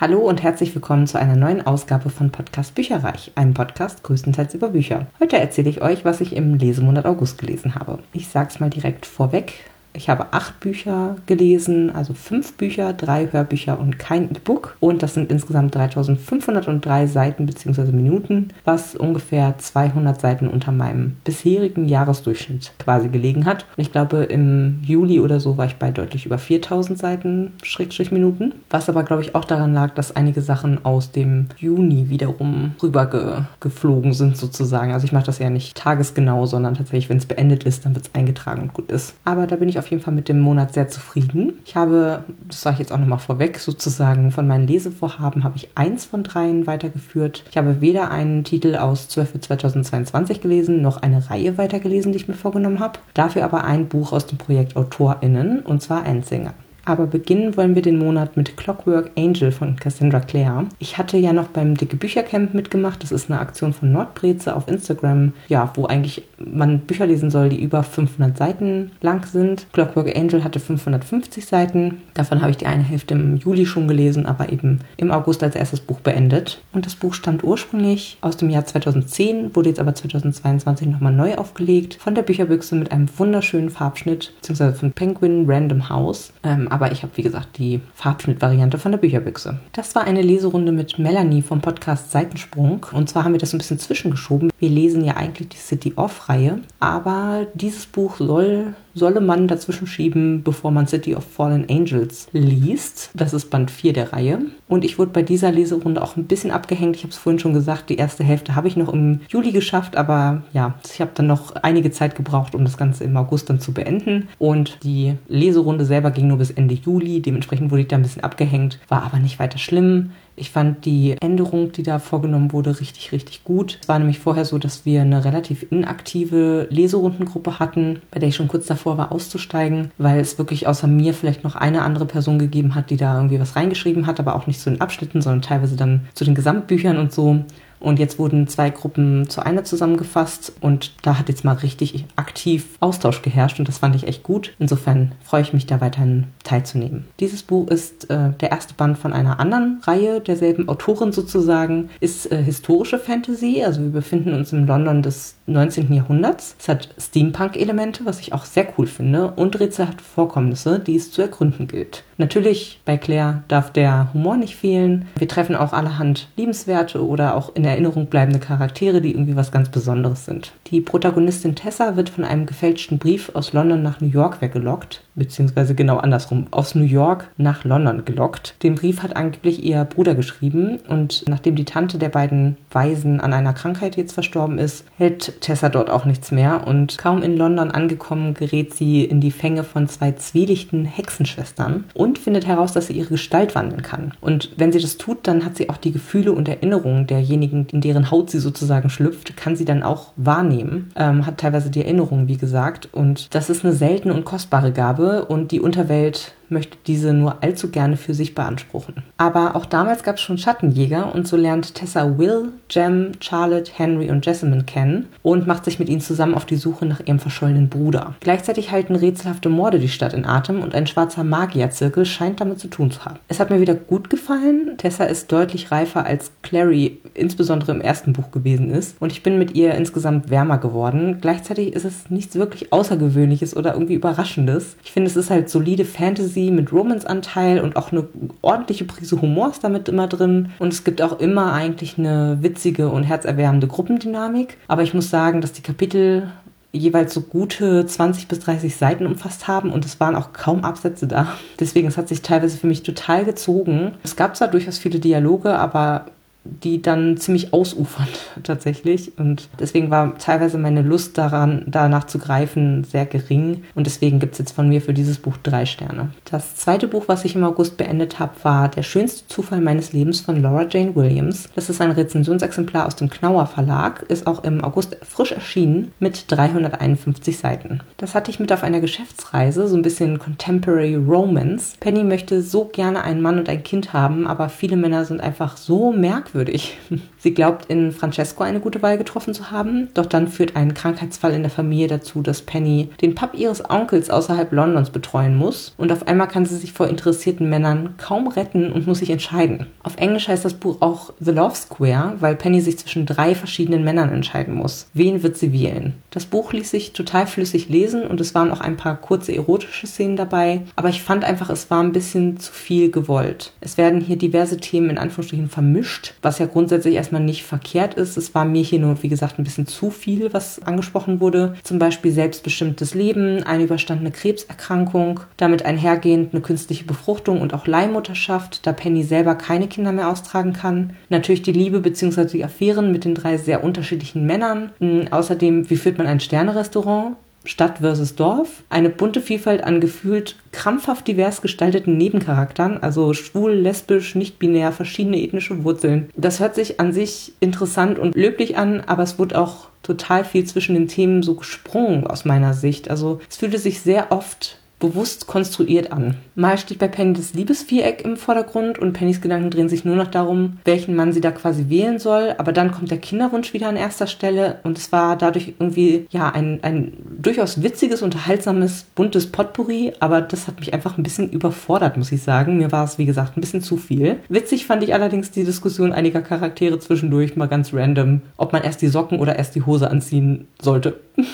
Hallo und herzlich willkommen zu einer neuen Ausgabe von Podcast Bücherreich, einem Podcast größtenteils über Bücher. Heute erzähle ich euch, was ich im Lesemonat August gelesen habe. Ich sag's mal direkt vorweg. Ich habe acht Bücher gelesen, also fünf Bücher, drei Hörbücher und kein E-Book. Und das sind insgesamt 3503 Seiten bzw. Minuten, was ungefähr 200 Seiten unter meinem bisherigen Jahresdurchschnitt quasi gelegen hat. Ich glaube, im Juli oder so war ich bei deutlich über 4000 Seiten Schrägstrich Minuten. Was aber, glaube ich, auch daran lag, dass einige Sachen aus dem Juni wiederum rübergeflogen sind sozusagen. Also ich mache das ja nicht tagesgenau, sondern tatsächlich, wenn es beendet ist, dann wird es eingetragen und gut ist. Aber da bin ich auf jeden Fall mit dem Monat sehr zufrieden. Ich habe, das sage ich jetzt auch nochmal vorweg, sozusagen von meinen Lesevorhaben habe ich eins von dreien weitergeführt. Ich habe weder einen Titel aus 12 für 2022 gelesen, noch eine Reihe weitergelesen, die ich mir vorgenommen habe. Dafür aber ein Buch aus dem Projekt AutorInnen, und zwar Endsinger. Aber beginnen wollen wir den Monat mit Clockwork Angel von Cassandra Clare. Ich hatte ja noch beim Dicke Büchercamp mitgemacht. Das ist eine Aktion von Nordbreze auf Instagram, ja, wo eigentlich man Bücher lesen soll, die über 500 Seiten lang sind. Clockwork Angel hatte 550 Seiten. Davon habe ich die eine Hälfte im Juli schon gelesen, aber eben im August als erstes Buch beendet. Und das Buch stammt ursprünglich aus dem Jahr 2010, wurde jetzt aber 2022 nochmal neu aufgelegt von der Bücherbüchse mit einem wunderschönen Farbschnitt, beziehungsweise von Penguin Random House. Ähm, aber ich habe, wie gesagt, die Farbschnittvariante von der Bücherbüchse. Das war eine Leserunde mit Melanie vom Podcast Seitensprung. Und zwar haben wir das ein bisschen zwischengeschoben. Wir lesen ja eigentlich die City Off-Reihe, aber dieses Buch soll solle man dazwischen schieben, bevor man City of Fallen Angels liest. Das ist Band 4 der Reihe. Und ich wurde bei dieser Leserunde auch ein bisschen abgehängt. Ich habe es vorhin schon gesagt, die erste Hälfte habe ich noch im Juli geschafft, aber ja, ich habe dann noch einige Zeit gebraucht, um das Ganze im August dann zu beenden. Und die Leserunde selber ging nur bis Ende Juli. Dementsprechend wurde ich da ein bisschen abgehängt, war aber nicht weiter schlimm. Ich fand die Änderung, die da vorgenommen wurde, richtig, richtig gut. Es war nämlich vorher so, dass wir eine relativ inaktive Leserundengruppe hatten, bei der ich schon kurz davor war, auszusteigen, weil es wirklich außer mir vielleicht noch eine andere Person gegeben hat, die da irgendwie was reingeschrieben hat, aber auch nicht zu den Abschnitten, sondern teilweise dann zu den Gesamtbüchern und so. Und jetzt wurden zwei Gruppen zu einer zusammengefasst und da hat jetzt mal richtig aktiv Austausch geherrscht und das fand ich echt gut. Insofern freue ich mich da weiterhin teilzunehmen. Dieses Buch ist äh, der erste Band von einer anderen Reihe derselben Autorin sozusagen, ist äh, historische Fantasy, also wir befinden uns im London des 19. Jahrhunderts. Es hat Steampunk-Elemente, was ich auch sehr cool finde, und rätselhafte Vorkommnisse, die es zu ergründen gilt. Natürlich, bei Claire darf der Humor nicht fehlen. Wir treffen auch allerhand liebenswerte oder auch in Erinnerung bleibende Charaktere, die irgendwie was ganz Besonderes sind. Die Protagonistin Tessa wird von einem gefälschten Brief aus London nach New York weggelockt, beziehungsweise genau andersrum, aus New York nach London gelockt. Den Brief hat angeblich ihr Bruder geschrieben und nachdem die Tante der beiden Waisen an einer Krankheit jetzt verstorben ist, hält Tessa dort auch nichts mehr und kaum in London angekommen gerät sie in die Fänge von zwei zwielichten Hexenschwestern und findet heraus, dass sie ihre Gestalt wandeln kann. Und wenn sie das tut, dann hat sie auch die Gefühle und Erinnerungen derjenigen, in deren Haut sie sozusagen schlüpft, kann sie dann auch wahrnehmen, ähm, hat teilweise die Erinnerungen, wie gesagt. Und das ist eine seltene und kostbare Gabe und die Unterwelt möchte diese nur allzu gerne für sich beanspruchen. Aber auch damals gab es schon Schattenjäger und so lernt Tessa Will, Jem, Charlotte, Henry und Jessamine kennen und macht sich mit ihnen zusammen auf die Suche nach ihrem verschollenen Bruder. Gleichzeitig halten rätselhafte Morde die Stadt in Atem und ein schwarzer Magierzirkel scheint damit zu tun zu haben. Es hat mir wieder gut gefallen. Tessa ist deutlich reifer als Clary insbesondere im ersten Buch gewesen ist und ich bin mit ihr insgesamt wärmer geworden. Gleichzeitig ist es nichts wirklich Außergewöhnliches oder irgendwie Überraschendes. Ich finde, es ist halt solide Fantasy Fantasy mit Romance-Anteil und auch eine ordentliche Prise Humor ist damit immer drin. Und es gibt auch immer eigentlich eine witzige und herzerwärmende Gruppendynamik. Aber ich muss sagen, dass die Kapitel jeweils so gute 20 bis 30 Seiten umfasst haben und es waren auch kaum Absätze da. Deswegen, es hat sich teilweise für mich total gezogen. Es gab zwar durchaus viele Dialoge, aber die dann ziemlich ausufernd tatsächlich. Und deswegen war teilweise meine Lust daran, danach zu greifen, sehr gering. Und deswegen gibt es jetzt von mir für dieses Buch drei Sterne. Das zweite Buch, was ich im August beendet habe, war Der schönste Zufall meines Lebens von Laura Jane Williams. Das ist ein Rezensionsexemplar aus dem Knauer Verlag, ist auch im August frisch erschienen mit 351 Seiten. Das hatte ich mit auf einer Geschäftsreise, so ein bisschen Contemporary Romance. Penny möchte so gerne einen Mann und ein Kind haben, aber viele Männer sind einfach so merkwürdig fragwürdig. Sie glaubt, in Francesco eine gute Wahl getroffen zu haben, doch dann führt ein Krankheitsfall in der Familie dazu, dass Penny den Pub ihres Onkels außerhalb Londons betreuen muss und auf einmal kann sie sich vor interessierten Männern kaum retten und muss sich entscheiden. Auf Englisch heißt das Buch auch The Love Square, weil Penny sich zwischen drei verschiedenen Männern entscheiden muss. Wen wird sie wählen? Das Buch ließ sich total flüssig lesen und es waren auch ein paar kurze erotische Szenen dabei, aber ich fand einfach, es war ein bisschen zu viel gewollt. Es werden hier diverse Themen in Anführungsstrichen vermischt, was ja grundsätzlich erstmal nicht verkehrt ist. Es war mir hier nur, wie gesagt, ein bisschen zu viel, was angesprochen wurde. Zum Beispiel selbstbestimmtes Leben, eine überstandene Krebserkrankung, damit einhergehend eine künstliche Befruchtung und auch Leihmutterschaft, da Penny selber keine Kinder mehr austragen kann. Natürlich die Liebe bzw. die Affären mit den drei sehr unterschiedlichen Männern. Hm, außerdem, wie führt man ein Sternerestaurant? Stadt versus Dorf. Eine bunte Vielfalt an gefühlt krampfhaft divers gestalteten Nebencharakteren, also schwul, lesbisch, nicht-binär, verschiedene ethnische Wurzeln. Das hört sich an sich interessant und löblich an, aber es wurde auch total viel zwischen den Themen so gesprungen aus meiner Sicht. Also es fühlte sich sehr oft bewusst konstruiert an. Mal steht bei Penny das Liebesviereck im Vordergrund und Pennys Gedanken drehen sich nur noch darum, welchen Mann sie da quasi wählen soll. Aber dann kommt der Kinderwunsch wieder an erster Stelle und es war dadurch irgendwie ja ein, ein durchaus witziges, unterhaltsames, buntes Potpourri. Aber das hat mich einfach ein bisschen überfordert, muss ich sagen. Mir war es, wie gesagt, ein bisschen zu viel. Witzig fand ich allerdings die Diskussion einiger Charaktere zwischendurch mal ganz random, ob man erst die Socken oder erst die Hose anziehen sollte.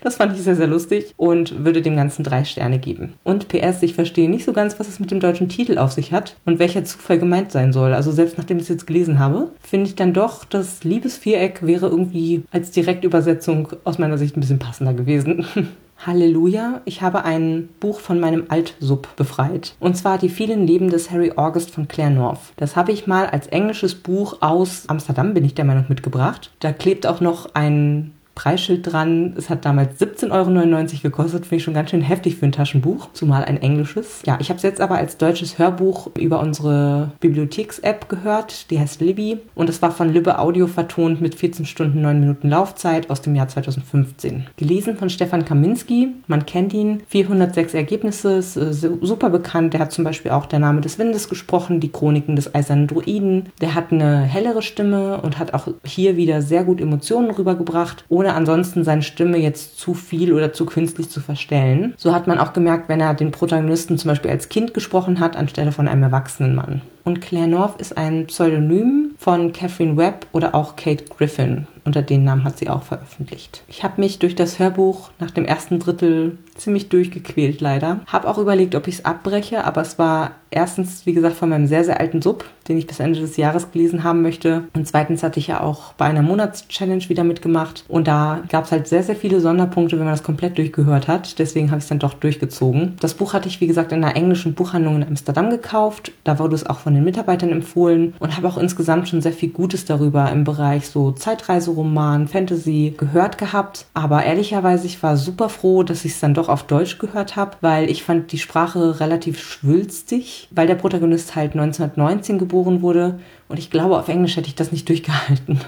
Das fand ich sehr, sehr lustig und würde dem Ganzen drei Sterne geben. Und PS, ich verstehe nicht so ganz, was es mit dem deutschen Titel auf sich hat und welcher Zufall gemeint sein soll. Also selbst nachdem ich es jetzt gelesen habe, finde ich dann doch, das Liebesviereck wäre irgendwie als Direktübersetzung aus meiner Sicht ein bisschen passender gewesen. Halleluja, ich habe ein Buch von meinem Altsub befreit. Und zwar Die vielen Leben des Harry August von Claire North. Das habe ich mal als englisches Buch aus Amsterdam, bin ich der Meinung, mitgebracht. Da klebt auch noch ein Preisschild dran. Es hat damals 17,99 Euro gekostet, finde ich schon ganz schön heftig für ein Taschenbuch, zumal ein englisches. Ja, ich habe es jetzt aber als deutsches Hörbuch über unsere Bibliotheks-App gehört, die heißt Libby und es war von Lübbe Audio vertont mit 14 Stunden 9 Minuten Laufzeit aus dem Jahr 2015. Gelesen von Stefan Kaminski, man kennt ihn, 406 Ergebnisse, äh, super bekannt. Der hat zum Beispiel auch Der Name des Windes gesprochen, die Chroniken des Eisernen Druiden. Der hat eine hellere Stimme und hat auch hier wieder sehr gut Emotionen rübergebracht, ohne ohne ansonsten seine Stimme jetzt zu viel oder zu künstlich zu verstellen. So hat man auch gemerkt, wenn er den Protagonisten zum Beispiel als Kind gesprochen hat, anstelle von einem erwachsenen Mann. Und Claire North ist ein Pseudonym von Catherine Webb oder auch Kate Griffin. Unter den Namen hat sie auch veröffentlicht. Ich habe mich durch das Hörbuch nach dem ersten Drittel ziemlich durchgequält, leider. Habe auch überlegt, ob ich es abbreche, aber es war erstens, wie gesagt, von meinem sehr, sehr alten Sub, den ich bis Ende des Jahres gelesen haben möchte. Und zweitens hatte ich ja auch bei einer Monatschallenge wieder mitgemacht. Und da gab es halt sehr, sehr viele Sonderpunkte, wenn man das komplett durchgehört hat. Deswegen habe ich es dann doch durchgezogen. Das Buch hatte ich, wie gesagt, in einer englischen Buchhandlung in Amsterdam gekauft. Da wurde es auch von den Mitarbeitern empfohlen und habe auch insgesamt schon sehr viel Gutes darüber im Bereich so Zeitreiseroman, Fantasy gehört gehabt. Aber ehrlicherweise, ich war super froh, dass ich es dann doch auf Deutsch gehört habe, weil ich fand die Sprache relativ schwülstig, weil der Protagonist halt 1919 geboren wurde und ich glaube, auf Englisch hätte ich das nicht durchgehalten.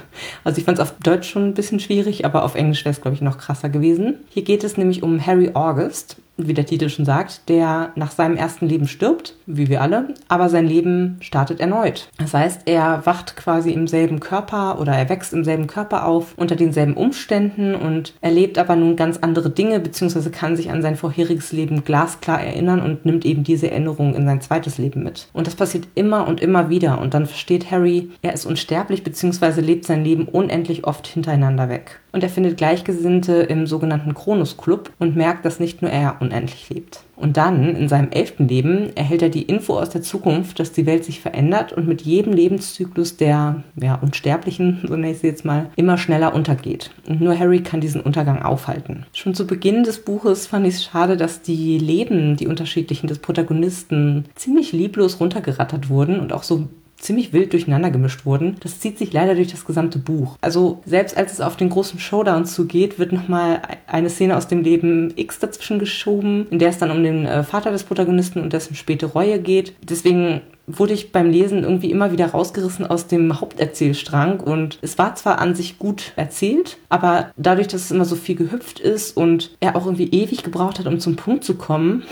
Also ich fand es auf Deutsch schon ein bisschen schwierig, aber auf Englisch wäre es, glaube ich, noch krasser gewesen. Hier geht es nämlich um Harry August wie der Titel schon sagt, der nach seinem ersten Leben stirbt, wie wir alle, aber sein Leben startet erneut. Das heißt, er wacht quasi im selben Körper oder er wächst im selben Körper auf, unter denselben Umständen und erlebt aber nun ganz andere Dinge, beziehungsweise kann sich an sein vorheriges Leben glasklar erinnern und nimmt eben diese Erinnerung in sein zweites Leben mit. Und das passiert immer und immer wieder und dann versteht Harry, er ist unsterblich, beziehungsweise lebt sein Leben unendlich oft hintereinander weg. Und er findet Gleichgesinnte im sogenannten Kronos Club und merkt, dass nicht nur er unendlich lebt. Und dann, in seinem elften Leben, erhält er die Info aus der Zukunft, dass die Welt sich verändert und mit jedem Lebenszyklus der ja, Unsterblichen, so nenne ich sie jetzt mal, immer schneller untergeht. Und nur Harry kann diesen Untergang aufhalten. Schon zu Beginn des Buches fand ich es schade, dass die Leben, die unterschiedlichen des Protagonisten, ziemlich lieblos runtergerattert wurden und auch so ziemlich wild durcheinander gemischt wurden. Das zieht sich leider durch das gesamte Buch. Also selbst als es auf den großen Showdown zugeht, wird nochmal eine Szene aus dem Leben X dazwischen geschoben, in der es dann um den äh, Vater des Protagonisten und dessen späte Reue geht. Deswegen wurde ich beim Lesen irgendwie immer wieder rausgerissen aus dem Haupterzählstrang und es war zwar an sich gut erzählt, aber dadurch, dass es immer so viel gehüpft ist und er auch irgendwie ewig gebraucht hat, um zum Punkt zu kommen,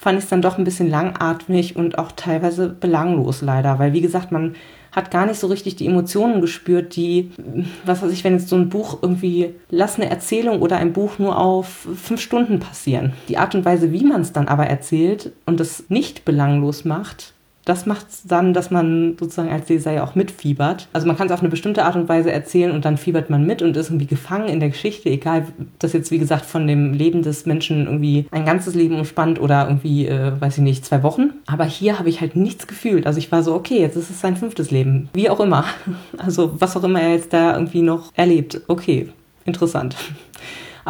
fand ich es dann doch ein bisschen langatmig und auch teilweise belanglos leider, weil wie gesagt, man hat gar nicht so richtig die Emotionen gespürt, die, was weiß ich, wenn jetzt so ein Buch irgendwie, lass eine Erzählung oder ein Buch nur auf fünf Stunden passieren. Die Art und Weise, wie man es dann aber erzählt und es nicht belanglos macht, das macht es dann, dass man sozusagen als Leser ja auch mitfiebert. Also man kann es auf eine bestimmte Art und Weise erzählen und dann fiebert man mit und ist irgendwie gefangen in der Geschichte, egal, das jetzt wie gesagt von dem Leben des Menschen irgendwie ein ganzes Leben umspannt oder irgendwie, äh, weiß ich nicht, zwei Wochen. Aber hier habe ich halt nichts gefühlt. Also ich war so, okay, jetzt ist es sein fünftes Leben. Wie auch immer. Also was auch immer er jetzt da irgendwie noch erlebt. Okay, interessant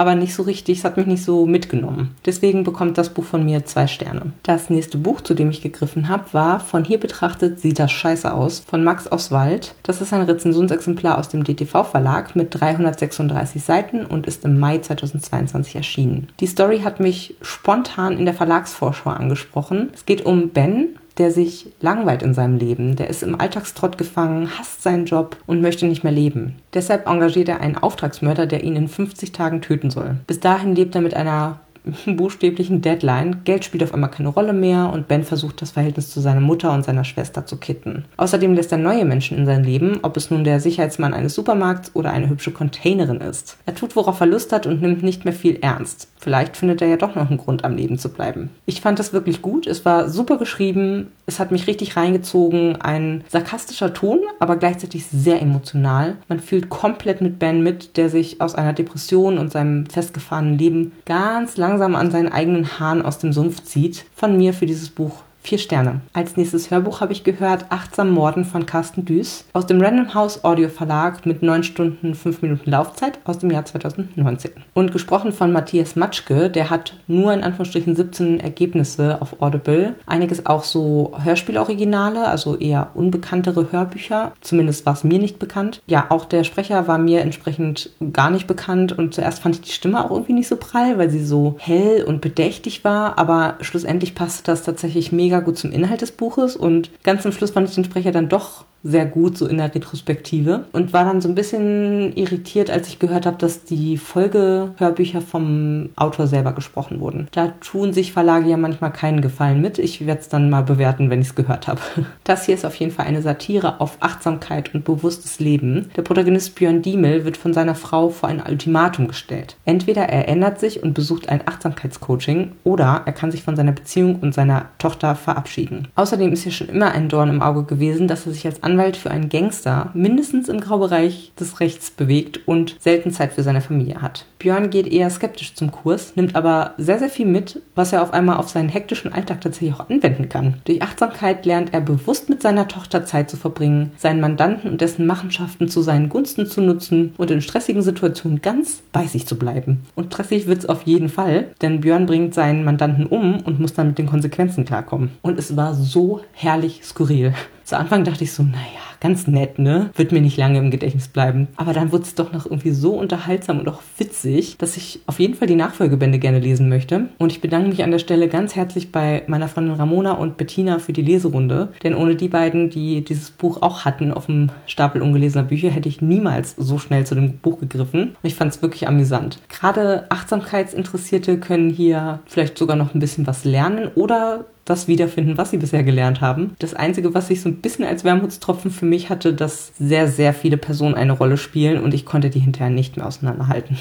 aber nicht so richtig, es hat mich nicht so mitgenommen. Deswegen bekommt das Buch von mir zwei Sterne. Das nächste Buch, zu dem ich gegriffen habe, war Von hier betrachtet sieht das scheiße aus von Max Oswald. Das ist ein Rezensionsexemplar aus dem DTV Verlag mit 336 Seiten und ist im Mai 2022 erschienen. Die Story hat mich spontan in der Verlagsvorschau angesprochen. Es geht um Ben, der sich langweilt in seinem Leben. Der ist im Alltagstrott gefangen, hasst seinen Job und möchte nicht mehr leben. Deshalb engagiert er einen Auftragsmörder, der ihn in 50 Tagen töten soll. Bis dahin lebt er mit einer buchstäblichen Deadline. Geld spielt auf einmal keine Rolle mehr und Ben versucht das Verhältnis zu seiner Mutter und seiner Schwester zu kitten. Außerdem lässt er neue Menschen in sein Leben, ob es nun der Sicherheitsmann eines Supermarkts oder eine hübsche Containerin ist. Er tut, worauf er Lust hat und nimmt nicht mehr viel ernst. Vielleicht findet er ja doch noch einen Grund, am Leben zu bleiben. Ich fand das wirklich gut. Es war super geschrieben. Es hat mich richtig reingezogen. Ein sarkastischer Ton, aber gleichzeitig sehr emotional. Man fühlt komplett mit Ben mit, der sich aus einer Depression und seinem festgefahrenen Leben ganz langsam an seinen eigenen Haaren aus dem Sumpf zieht. Von mir für dieses Buch Vier Sterne. Als nächstes Hörbuch habe ich gehört Achtsam Morden von Carsten Düß aus dem Random House Audio Verlag mit 9 Stunden 5 Minuten Laufzeit aus dem Jahr 2019. Und gesprochen von Matthias Matschke, der hat nur in Anführungsstrichen 17 Ergebnisse auf Audible. Einiges auch so Hörspieloriginale, also eher unbekanntere Hörbücher. Zumindest war es mir nicht bekannt. Ja, auch der Sprecher war mir entsprechend gar nicht bekannt und zuerst fand ich die Stimme auch irgendwie nicht so prall, weil sie so hell und bedächtig war, aber schlussendlich passte das tatsächlich mega mega gut zum Inhalt des Buches und ganz zum Schluss fand ich den Sprecher dann doch sehr gut, so in der Retrospektive. Und war dann so ein bisschen irritiert, als ich gehört habe, dass die Folgehörbücher vom Autor selber gesprochen wurden. Da tun sich Verlage ja manchmal keinen Gefallen mit. Ich werde es dann mal bewerten, wenn ich es gehört habe. Das hier ist auf jeden Fall eine Satire auf Achtsamkeit und bewusstes Leben. Der Protagonist Björn Diemel wird von seiner Frau vor ein Ultimatum gestellt. Entweder er ändert sich und besucht ein Achtsamkeitscoaching oder er kann sich von seiner Beziehung und seiner Tochter verabschieden. Außerdem ist hier schon immer ein Dorn im Auge gewesen, dass er sich als Anwalt für einen Gangster mindestens im Graubereich des Rechts bewegt und selten Zeit für seine Familie hat. Björn geht eher skeptisch zum Kurs, nimmt aber sehr, sehr viel mit, was er auf einmal auf seinen hektischen Alltag tatsächlich auch anwenden kann. Durch Achtsamkeit lernt er bewusst mit seiner Tochter Zeit zu verbringen, seinen Mandanten und dessen Machenschaften zu seinen Gunsten zu nutzen und in stressigen Situationen ganz bei sich zu bleiben. Und stressig wird es auf jeden Fall, denn Björn bringt seinen Mandanten um und muss dann mit den Konsequenzen klarkommen. Und es war so herrlich skurril. Zu Anfang dachte ich so, naja, ganz nett, ne? Wird mir nicht lange im Gedächtnis bleiben. Aber dann wurde es doch noch irgendwie so unterhaltsam und auch witzig, dass ich auf jeden Fall die Nachfolgebände gerne lesen möchte. Und ich bedanke mich an der Stelle ganz herzlich bei meiner Freundin Ramona und Bettina für die Leserunde. Denn ohne die beiden, die dieses Buch auch hatten auf dem Stapel ungelesener Bücher, hätte ich niemals so schnell zu dem Buch gegriffen. Und ich fand es wirklich amüsant. Gerade Achtsamkeitsinteressierte können hier vielleicht sogar noch ein bisschen was lernen oder das wiederfinden, was sie bisher gelernt haben. Das Einzige, was sich so ein bisschen als Wermutstropfen für mich hatte, dass sehr, sehr viele Personen eine Rolle spielen und ich konnte die hinterher nicht mehr auseinanderhalten.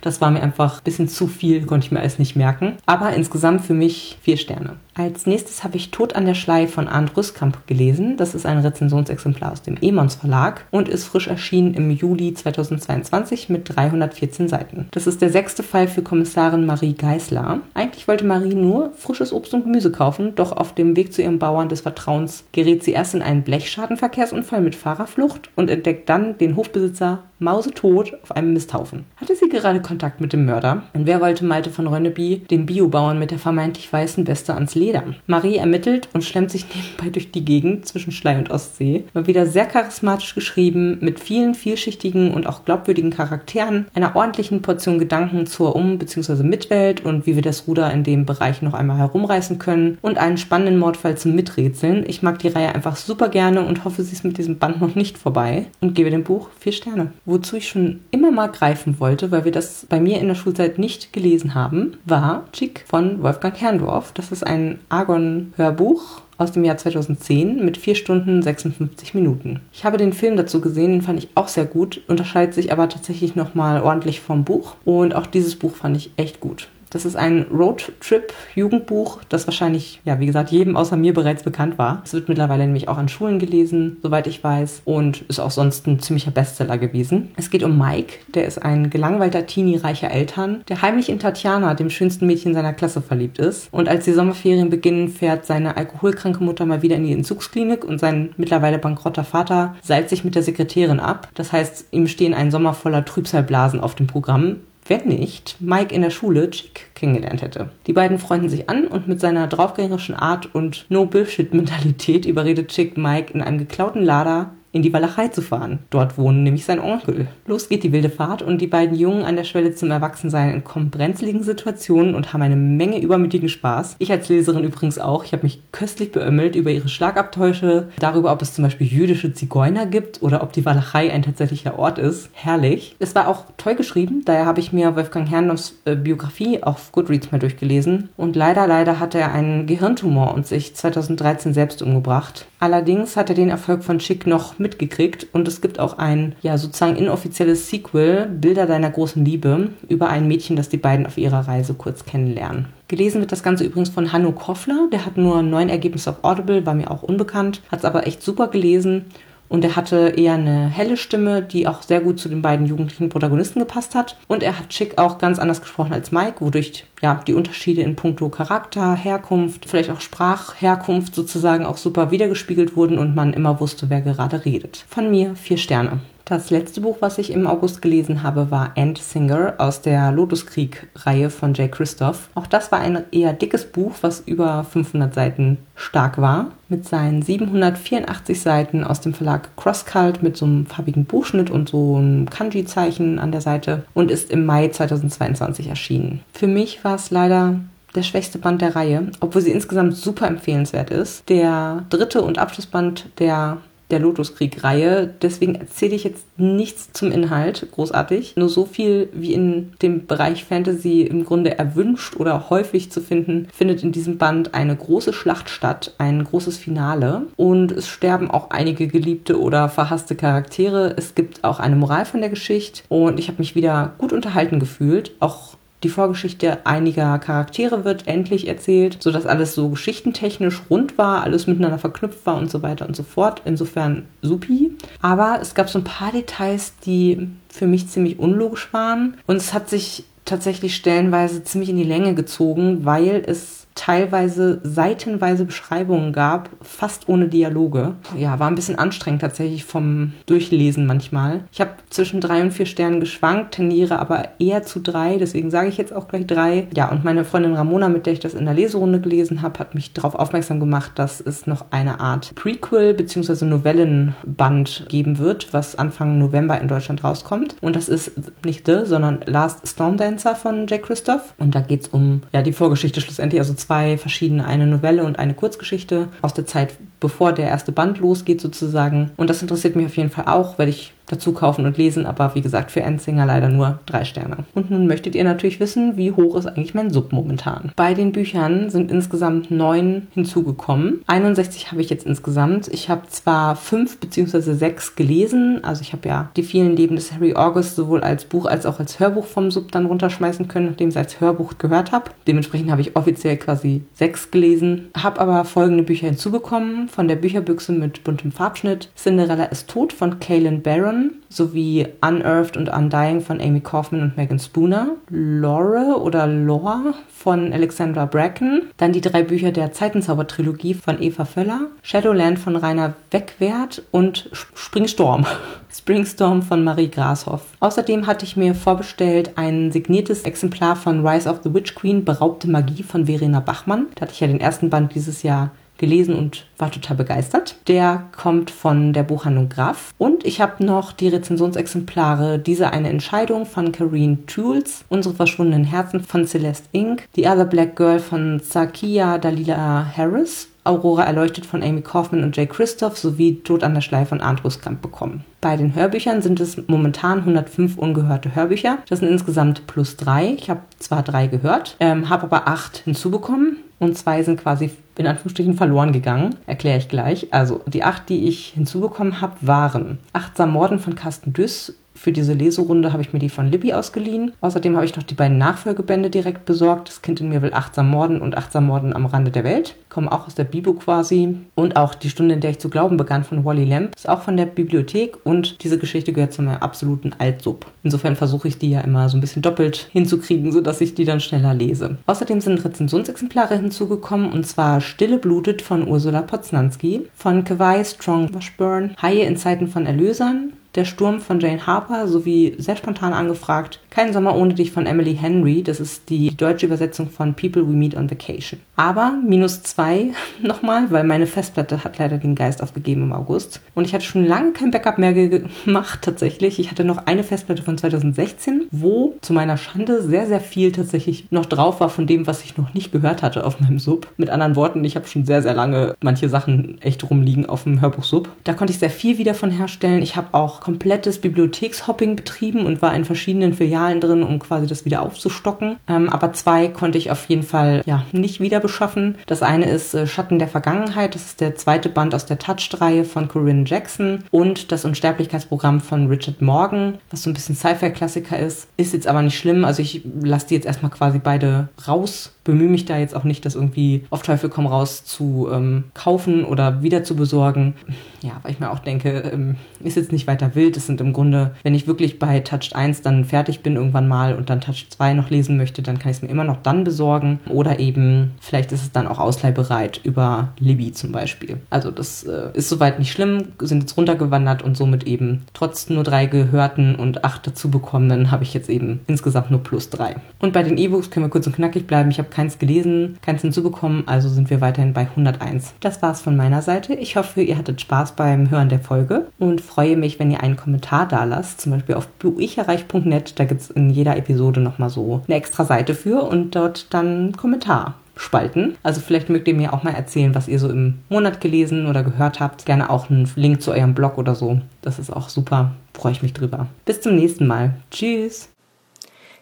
Das war mir einfach ein bisschen zu viel, konnte ich mir alles nicht merken. Aber insgesamt für mich vier Sterne. Als nächstes habe ich Tod an der Schlei von Arndt Rüskamp gelesen. Das ist ein Rezensionsexemplar aus dem Emons Verlag und ist frisch erschienen im Juli 2022 mit 314 Seiten. Das ist der sechste Fall für Kommissarin Marie Geisler. Eigentlich wollte Marie nur frisches Obst und Gemüse kaufen, doch auf dem Weg zu ihrem Bauern des Vertrauens gerät sie erst in einen Blechschadenverkehrsunfall mit Fahrerflucht und entdeckt dann den Hofbesitzer mausetot auf einem Misthaufen. Hatte sie gerade Kontakt mit dem Mörder? Und wer wollte Malte von Rönneby, dem Biobauern mit der vermeintlich weißen Weste, ans Leder. Marie ermittelt und schlemmt sich nebenbei durch die Gegend zwischen Schlei und Ostsee. Mal wieder sehr charismatisch geschrieben, mit vielen vielschichtigen und auch glaubwürdigen Charakteren, einer ordentlichen Portion Gedanken zur Um- bzw. Mitwelt und wie wir das Ruder in dem Bereich noch einmal herumreißen können und einen spannenden Mordfall zum Miträtseln. Ich mag die Reihe einfach super gerne und hoffe, sie ist mit diesem Band noch nicht vorbei und gebe dem Buch vier Sterne. Wozu ich schon immer mal greifen wollte, weil wir das bei mir in der Schulzeit nicht gelesen haben, war Chick von Wolfgang Herrndorf. Das ist ein Argon-Hörbuch aus dem Jahr 2010 mit 4 Stunden 56 Minuten. Ich habe den Film dazu gesehen, den fand ich auch sehr gut, unterscheidet sich aber tatsächlich nochmal ordentlich vom Buch und auch dieses Buch fand ich echt gut. Das ist ein Roadtrip-Jugendbuch, das wahrscheinlich, ja, wie gesagt, jedem außer mir bereits bekannt war. Es wird mittlerweile nämlich auch an Schulen gelesen, soweit ich weiß, und ist auch sonst ein ziemlicher Bestseller gewesen. Es geht um Mike, der ist ein gelangweilter Teenie reicher Eltern, der heimlich in Tatjana, dem schönsten Mädchen seiner Klasse, verliebt ist. Und als die Sommerferien beginnen, fährt seine alkoholkranke Mutter mal wieder in die Entzugsklinik und sein mittlerweile bankrotter Vater seilt sich mit der Sekretärin ab. Das heißt, ihm stehen ein Sommer voller Trübsalblasen auf dem Programm, wenn nicht Mike in der Schule Chick kennengelernt hätte. Die beiden freunden sich an und mit seiner draufgängerischen Art und No-Bullshit-Mentalität überredet Chick Mike in einem geklauten Lader in die Walachei zu fahren. Dort wohnen nämlich sein Onkel. Los geht die wilde Fahrt und die beiden Jungen an der Schwelle zum Erwachsensein entkommen brenzligen Situationen und haben eine Menge übermütigen Spaß. Ich als Leserin übrigens auch. Ich habe mich köstlich beömmelt über ihre Schlagabtäusche, darüber, ob es zum Beispiel jüdische Zigeuner gibt oder ob die Walachei ein tatsächlicher Ort ist. Herrlich. Es war auch toll geschrieben, daher habe ich mir Wolfgang Herrndorfs äh, Biografie auf Goodreads mal durchgelesen und leider, leider hatte er einen Gehirntumor und sich 2013 selbst umgebracht. Allerdings hat er den Erfolg von Chick noch mitgekriegt und es gibt auch ein, ja, sozusagen inoffizielles Sequel, Bilder deiner großen Liebe, über ein Mädchen, das die beiden auf ihrer Reise kurz kennenlernen. Gelesen wird das Ganze übrigens von Hanno Koffler, der hat nur neun Ergebnisse auf Audible, war mir auch unbekannt, hat es aber echt super gelesen und er hatte eher eine helle Stimme, die auch sehr gut zu den beiden jugendlichen Protagonisten gepasst hat. Und er hat Chick auch ganz anders gesprochen als Mike, wodurch ja die Unterschiede in puncto Charakter, Herkunft, vielleicht auch Sprachherkunft sozusagen auch super wiedergespiegelt wurden und man immer wusste, wer gerade redet. Von mir vier Sterne. Das letzte Buch, was ich im August gelesen habe, war End Singer aus der Lotuskrieg-Reihe von Jay Christoph. Auch das war ein eher dickes Buch, was über 500 Seiten stark war. Mit seinen 784 Seiten aus dem Verlag Crosscult mit so einem farbigen Buchschnitt und so einem Kanji-Zeichen an der Seite und ist im Mai 2022 erschienen. Für mich war es leider der schwächste Band der Reihe, obwohl sie insgesamt super empfehlenswert ist. Der dritte und Abschlussband der der Lotuskrieg-Reihe. Deswegen erzähle ich jetzt nichts zum Inhalt, großartig. Nur so viel, wie in dem Bereich Fantasy im Grunde erwünscht oder häufig zu finden, findet in diesem Band eine große Schlacht statt, ein großes Finale. Und es sterben auch einige geliebte oder verhasste Charaktere. Es gibt auch eine Moral von der Geschichte. Und ich habe mich wieder gut unterhalten gefühlt. Auch die Vorgeschichte einiger Charaktere wird endlich erzählt, sodass alles so geschichtentechnisch rund war, alles miteinander verknüpft war und so weiter und so fort. Insofern supi. Aber es gab so ein paar Details, die für mich ziemlich unlogisch waren. Und es hat sich tatsächlich stellenweise ziemlich in die Länge gezogen, weil es teilweise seitenweise Beschreibungen gab, fast ohne Dialoge. Ja, war ein bisschen anstrengend tatsächlich vom Durchlesen manchmal. Ich habe zwischen drei und vier Sternen geschwankt, tendiere aber eher zu drei, deswegen sage ich jetzt auch gleich drei. Ja, und meine Freundin Ramona, mit der ich das in der Leserunde gelesen habe, hat mich darauf aufmerksam gemacht, dass es noch eine Art Prequel bzw. Novellenband geben wird, was Anfang November in Deutschland rauskommt. Und das ist nicht The, sondern Last Storm Dancer von Jack Christoph. Und da geht es um ja, die Vorgeschichte schlussendlich, also zwei verschiedene, eine Novelle und eine Kurzgeschichte aus der Zeit, bevor der erste Band losgeht sozusagen. Und das interessiert mich auf jeden Fall auch, weil ich dazu kaufen und lesen, aber wie gesagt, für Endsinger leider nur drei Sterne. Und nun möchtet ihr natürlich wissen, wie hoch ist eigentlich mein Sub momentan. Bei den Büchern sind insgesamt neun hinzugekommen. 61 habe ich jetzt insgesamt. Ich habe zwar fünf beziehungsweise sechs gelesen, also ich habe ja die vielen Leben des Harry August sowohl als Buch als auch als Hörbuch vom Sub dann runterschmeißen können, nachdem ich es als Hörbuch gehört habe. Dementsprechend habe ich offiziell quasi sechs gelesen, habe aber folgende Bücher hinzubekommen. Von der Bücherbüchse mit buntem Farbschnitt. Cinderella ist tot von Kaylin Barron sowie Unearthed und Undying von Amy Kaufman und Megan Spooner, Lore oder Lore von Alexandra Bracken, dann die drei Bücher der Zeitenzauber-Trilogie von Eva Völler, Shadowland von Rainer Wegwert und Springstorm. Springstorm von Marie Grashoff. Außerdem hatte ich mir vorbestellt ein signiertes Exemplar von Rise of the Witch Queen, Beraubte Magie von Verena Bachmann. Da hatte ich ja den ersten Band dieses Jahr gelesen und war total begeistert. Der kommt von der Buchhandlung Graf. Und ich habe noch die Rezensionsexemplare Diese eine Entscheidung von Karine Tools, Unsere verschwundenen Herzen von Celeste Inc., The Other Black Girl von Zakia Dalila Harris Aurora erleuchtet von Amy Kaufman und Jay Christoph sowie Tod an der Schleife von Arndt Ruskamp bekommen. Bei den Hörbüchern sind es momentan 105 ungehörte Hörbücher. Das sind insgesamt plus drei. Ich habe zwar drei gehört, ähm, habe aber acht hinzubekommen und zwei sind quasi in Anführungsstrichen verloren gegangen. Erkläre ich gleich. Also die acht, die ich hinzubekommen habe, waren Achtsam Morden von Carsten Düss, für diese Leserunde habe ich mir die von Libby ausgeliehen. Außerdem habe ich noch die beiden Nachfolgebände direkt besorgt. Das Kind in mir will achtsam morden und achtsam morden am Rande der Welt. Kommen auch aus der Bibu quasi. Und auch die Stunde, in der ich zu glauben begann von Wally Lamb, ist auch von der Bibliothek. Und diese Geschichte gehört zu meinem absoluten Altsub. Insofern versuche ich die ja immer so ein bisschen doppelt hinzukriegen, sodass ich die dann schneller lese. Außerdem sind Rezensionsexemplare hinzugekommen und zwar Stille blutet von Ursula Poznanski, von Kawai Strong Washburn, Haie in Zeiten von Erlösern, der Sturm von Jane Harper sowie sehr spontan angefragt Kein Sommer ohne dich von Emily Henry. Das ist die deutsche Übersetzung von People We Meet on Vacation. Aber minus zwei nochmal, weil meine Festplatte hat leider den Geist aufgegeben im August. Und ich hatte schon lange kein Backup mehr gemacht tatsächlich. Ich hatte noch eine Festplatte von 2016, wo zu meiner Schande sehr, sehr viel tatsächlich noch drauf war von dem, was ich noch nicht gehört hatte auf meinem Sub. Mit anderen Worten, ich habe schon sehr, sehr lange manche Sachen echt rumliegen auf dem Hörbuch-Sub. Da konnte ich sehr viel wieder von herstellen. Ich habe auch komplettes Bibliothekshopping betrieben und war in verschiedenen Filialen drin, um quasi das wieder aufzustocken. Ähm, aber zwei konnte ich auf jeden Fall ja nicht wieder beschaffen. Das eine ist äh, Schatten der Vergangenheit. Das ist der zweite Band aus der Touched-Reihe von Corinne Jackson und das Unsterblichkeitsprogramm von Richard Morgan, was so ein bisschen Sci-Fi-Klassiker ist. Ist jetzt aber nicht schlimm. Also ich lasse die jetzt erstmal quasi beide raus bemühe mich da jetzt auch nicht, das irgendwie auf Teufel komm raus zu ähm, kaufen oder wieder zu besorgen. Ja, weil ich mir auch denke, ähm, ist jetzt nicht weiter wild. Es sind im Grunde, wenn ich wirklich bei Touch 1 dann fertig bin irgendwann mal und dann Touch 2 noch lesen möchte, dann kann ich es mir immer noch dann besorgen. Oder eben, vielleicht ist es dann auch ausleihbereit über Libby zum Beispiel. Also das äh, ist soweit nicht schlimm, sind jetzt runtergewandert und somit eben trotz nur drei gehörten und acht dazu bekommenen habe ich jetzt eben insgesamt nur plus drei. Und bei den E-Books können wir kurz und knackig bleiben. Ich habe keins gelesen, keins hinzubekommen, also sind wir weiterhin bei 101. Das war's von meiner Seite. Ich hoffe, ihr hattet Spaß beim Hören der Folge und freue mich, wenn ihr einen Kommentar da lasst, zum Beispiel auf buicherreich.net. Da gibt es in jeder Episode nochmal so eine extra Seite für und dort dann Kommentar spalten. Also vielleicht mögt ihr mir auch mal erzählen, was ihr so im Monat gelesen oder gehört habt. Gerne auch einen Link zu eurem Blog oder so. Das ist auch super. Freue ich mich drüber. Bis zum nächsten Mal. Tschüss.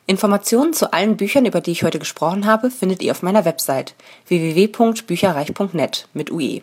Informationen zu allen Büchern, über die ich heute gesprochen habe, findet ihr auf meiner Website www.bücherreich.net mit UE.